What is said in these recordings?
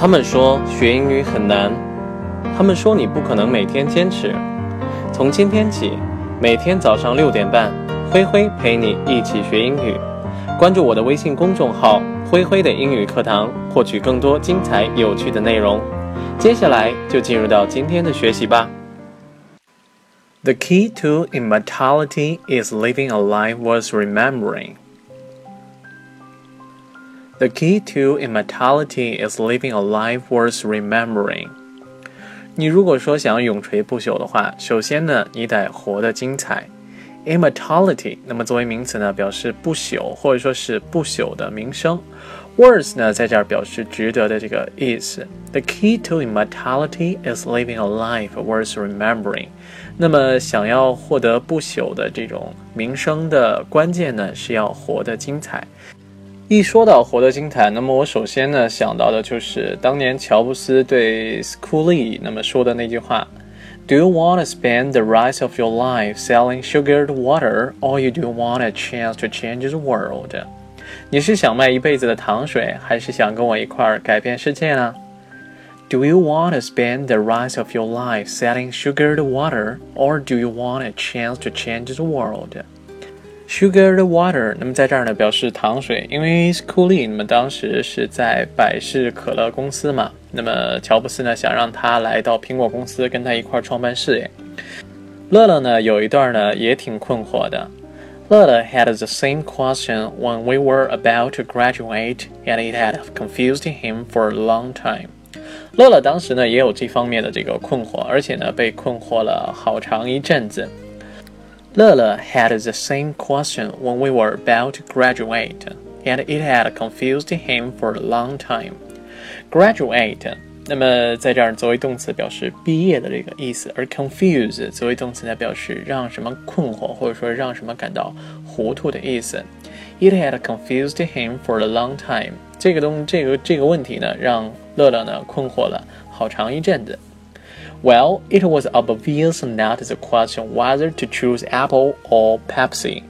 他们说学英语很难，他们说你不可能每天坚持。从今天起，每天早上六点半，灰灰陪你一起学英语。关注我的微信公众号“灰灰的英语课堂”，获取更多精彩有趣的内容。接下来就进入到今天的学习吧。The key to immortality is living a life worth remembering. The key to immortality is living a life worth remembering. 你如果说想永垂不朽的话，首先呢，你得活得精彩。Immortality，那么作为名词呢，表示不朽或者说是不朽的名声。Worth 呢，在这儿表示值得的这个意思。The key to immortality is living a life worth remembering. 那么想要获得不朽的这种名声的关键呢，是要活得精彩。一说到活得精彩，那么我首先呢想到的就是当年乔布斯对 Schoolie 那么说的那句话：“Do you want to spend the rest of your life selling sugared water, or you do want a chance to change the world？” 你是想卖一辈子的糖水，还是想跟我一块儿改变世界呢？Do you want to spend the rest of your life selling sugared water, or do you want a chance to change the SUGAR THE water，那么在这儿呢表示糖水，因为 Schoolie 那么当时是在百事可乐公司嘛，那么乔布斯呢想让他来到苹果公司跟他一块儿创办事业。乐乐呢有一段呢也挺困惑的。乐乐 had the same question when we were about to graduate, and it had confused him for a long time. 乐乐当时呢也有这方面的这个困惑，而且呢被困惑了好长一阵子。乐乐 had the same question when we were about to graduate, and it had confused him for a long time. Graduate，那么在这儿作为动词表示毕业的这个意思，而 confuse 作为动词呢表示让什么困惑或者说让什么感到糊涂的意思。It had confused him for a long time。这个东这个这个问题呢让乐乐呢困惑了好长一阵子。Well, it was obvious not the question whether to choose Apple or Pepsi.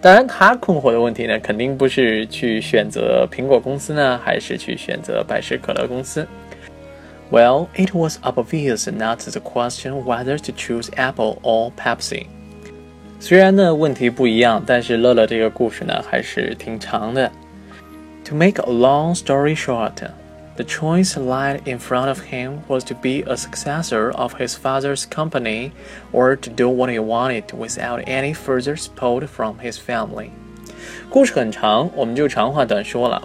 当然，他困惑的问题呢，肯定不是去选择苹果公司呢，还是去选择百事可乐公司。Well, it was obvious not the question whether to choose Apple or Pepsi. 虽然呢问题不一样，但是乐乐这个故事呢还是挺长的。To make a long story short. The choice lying in front of him was to be a successor of his father's company or to do what he wanted without any further support from his family. 故事很长，我们就长话短说了。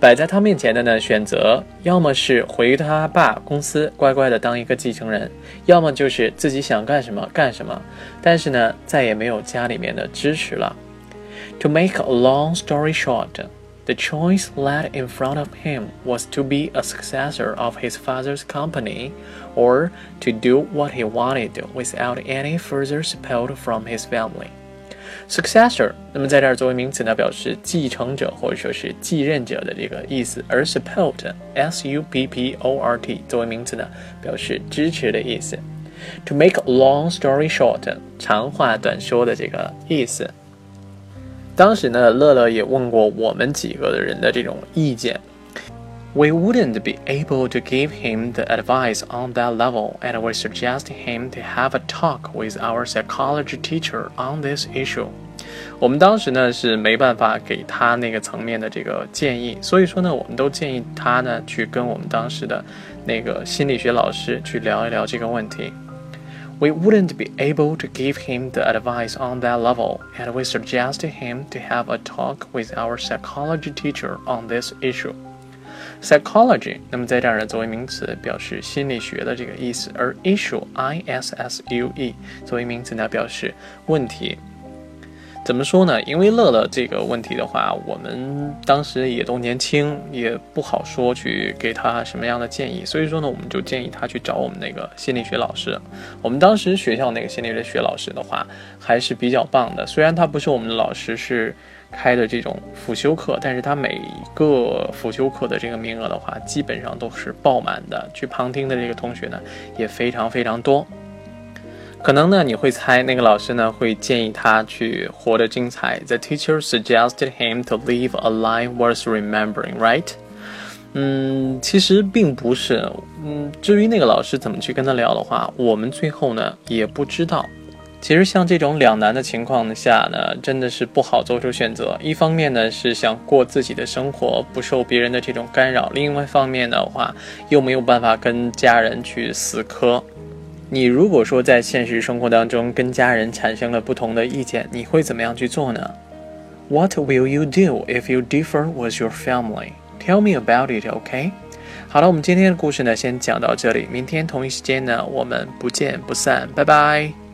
摆在他面前的呢，选择要么是回他爸公司乖乖的当一个继承人，要么就是自己想干什么干什么。但是呢，再也没有家里面的支持了。To make a long story short. The choice laid in front of him was to be a successor of his father's company, or to do what he wanted without any further support from his family. Successor，那么在这儿作为名词呢，表示继承者或者说是继任者的这个意思，而 support，s u p p o r t 作为名词呢，表示支持的意思。To make a long story short，长话短说的这个意思。 当时呢，乐乐也问过我们几个的人的这种意见。We wouldn't be able to give him the advice on that level, and we suggest him to have a talk with our psychology teacher on this issue. 我们当时呢是没办法给他那个层面的这个建议，所以说呢，我们都建议他呢去跟我们当时的那个心理学老师去聊一聊这个问题。we wouldn't be able to give him the advice on that level, and we suggested him to have a talk with our psychology teacher on this issue. Psychology，那么在这儿呢，作为名词表示心理学的这个意思，而 issue，i s s u e，作为名词呢表示问题。 怎么说呢？因为乐乐这个问题的话，我们当时也都年轻，也不好说去给他什么样的建议，所以说呢，我们就建议他去找我们那个心理学老师。我们当时学校那个心理学老师的话还是比较棒的，虽然他不是我们的老师，是开的这种辅修课，但是他每一个辅修课的这个名额的话，基本上都是爆满的，去旁听的这个同学呢也非常非常多。可能呢，你会猜那个老师呢会建议他去活得精彩。The teacher suggested him to live a life worth remembering, right? 嗯，其实并不是。嗯，至于那个老师怎么去跟他聊的话，我们最后呢也不知道。其实像这种两难的情况下呢，真的是不好做出选择。一方面呢是想过自己的生活，不受别人的这种干扰；另外一方面的话，又没有办法跟家人去死磕。你如果说在现实生活当中跟家人产生了不同的意见，你会怎么样去做呢？What will you do if you differ with your family? Tell me about it, OK? 好了，我们今天的故事呢，先讲到这里。明天同一时间呢，我们不见不散。拜拜。